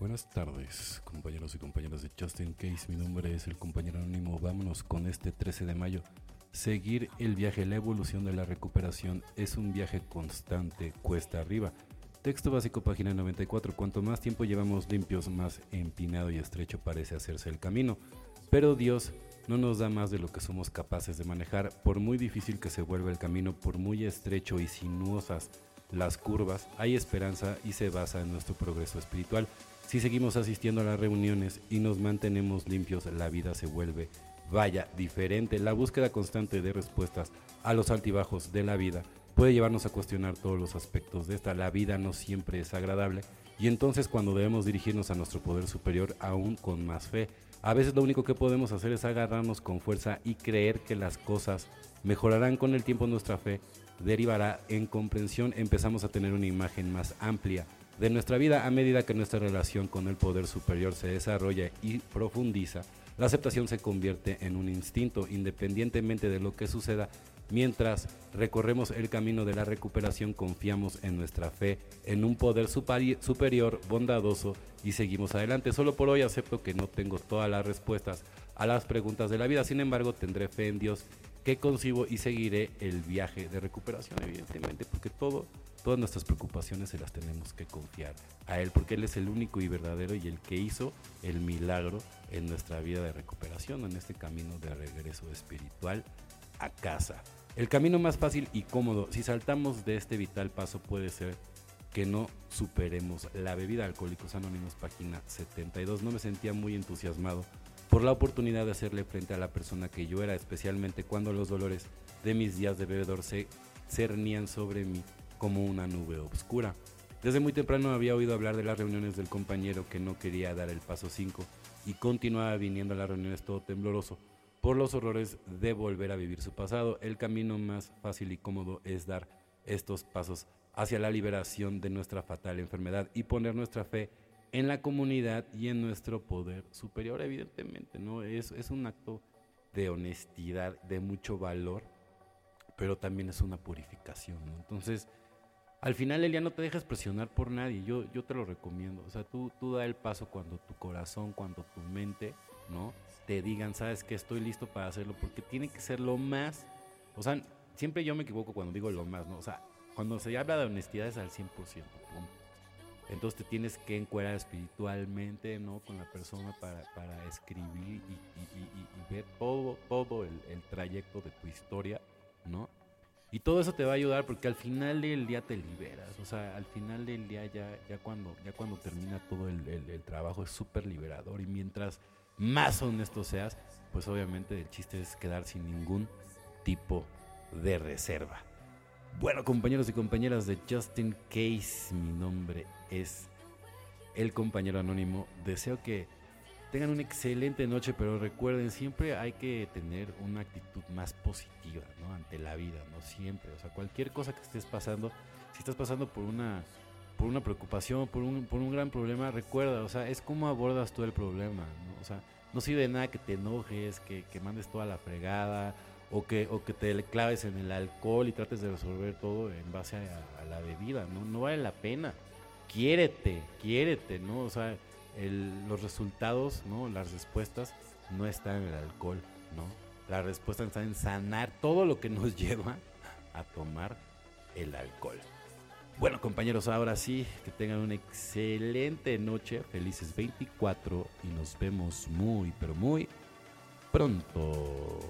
Buenas tardes, compañeros y compañeras de Justin Case. Mi nombre es el compañero anónimo. Vámonos con este 13 de mayo. Seguir el viaje, la evolución de la recuperación es un viaje constante, cuesta arriba. Texto básico, página 94. Cuanto más tiempo llevamos limpios, más empinado y estrecho parece hacerse el camino. Pero Dios no nos da más de lo que somos capaces de manejar. Por muy difícil que se vuelva el camino, por muy estrecho y sinuosas las curvas, hay esperanza y se basa en nuestro progreso espiritual. Si seguimos asistiendo a las reuniones y nos mantenemos limpios, la vida se vuelve, vaya, diferente. La búsqueda constante de respuestas a los altibajos de la vida puede llevarnos a cuestionar todos los aspectos de esta. La vida no siempre es agradable y entonces cuando debemos dirigirnos a nuestro poder superior aún con más fe, a veces lo único que podemos hacer es agarrarnos con fuerza y creer que las cosas mejorarán con el tiempo. Nuestra fe derivará en comprensión, empezamos a tener una imagen más amplia de nuestra vida a medida que nuestra relación con el poder superior se desarrolla y profundiza. La aceptación se convierte en un instinto independientemente de lo que suceda. Mientras recorremos el camino de la recuperación, confiamos en nuestra fe, en un poder superior, bondadoso y seguimos adelante. Solo por hoy acepto que no tengo todas las respuestas a las preguntas de la vida, sin embargo tendré fe en Dios que concibo y seguiré el viaje de recuperación, evidentemente, porque todo todas nuestras preocupaciones se las tenemos que confiar a Él, porque Él es el único y verdadero y el que hizo el milagro en nuestra vida de recuperación, en este camino de regreso espiritual a casa. El camino más fácil y cómodo, si saltamos de este vital paso, puede ser que no superemos la bebida Alcohólicos Anónimos, página 72. No me sentía muy entusiasmado por la oportunidad de hacerle frente a la persona que yo era, especialmente cuando los dolores de mis días de bebedor se cernían sobre mí como una nube oscura. Desde muy temprano había oído hablar de las reuniones del compañero que no quería dar el paso 5 y continuaba viniendo a las reuniones todo tembloroso por los horrores de volver a vivir su pasado. El camino más fácil y cómodo es dar estos pasos hacia la liberación de nuestra fatal enfermedad y poner nuestra fe en la comunidad y en nuestro poder superior, evidentemente, ¿no? Es, es un acto de honestidad, de mucho valor, pero también es una purificación, Entonces, al final el día no te dejas presionar por nadie, yo, yo te lo recomiendo. O sea, tú, tú da el paso cuando tu corazón, cuando tu mente, ¿no? Te digan, sabes que estoy listo para hacerlo, porque tiene que ser lo más, o sea, siempre yo me equivoco cuando digo lo más, ¿no? O sea, cuando se habla de honestidad es al 100%, Entonces te tienes que encuadrar espiritualmente, ¿no? Con la persona para, para escribir y, ver todo, todo el, el trayecto de tu historia, ¿no? Y todo eso te va a ayudar porque al final del día te liberas. O sea, al final del día ya, ya, cuando, ya cuando termina todo el, el, trabajo es súper liberador. Y mientras más honesto seas, pues obviamente el chiste es quedar sin ningún tipo de reserva. Bueno, compañeros y compañeras de Justin Case, mi nombre es el compañero anónimo. Deseo que tengan una excelente noche, pero recuerden, siempre hay que tener una actitud más positiva, ¿no? Ante la vida, ¿no? Siempre, o sea, cualquier cosa que estés pasando, si estás pasando por una, por una preocupación, por un, por un gran problema, recuerda, o sea, es cómo abordas tú el problema. O sea, no sirve de nada que te enojes, que, que mandes toda la fregada, o que, o que te claves en el alcohol y trates de resolver todo en base a, a la bebida, ¿no? No vale la pena. Quiérete, quiérete, ¿no? O sea, los resultados, ¿no? Las respuestas no están en el alcohol, ¿no? La respuesta está en sanar todo lo que nos lleva a tomar el alcohol. Bueno, compañeros, ahora sí, que tengan una excelente noche, felices 24 y nos vemos muy, pero muy pronto.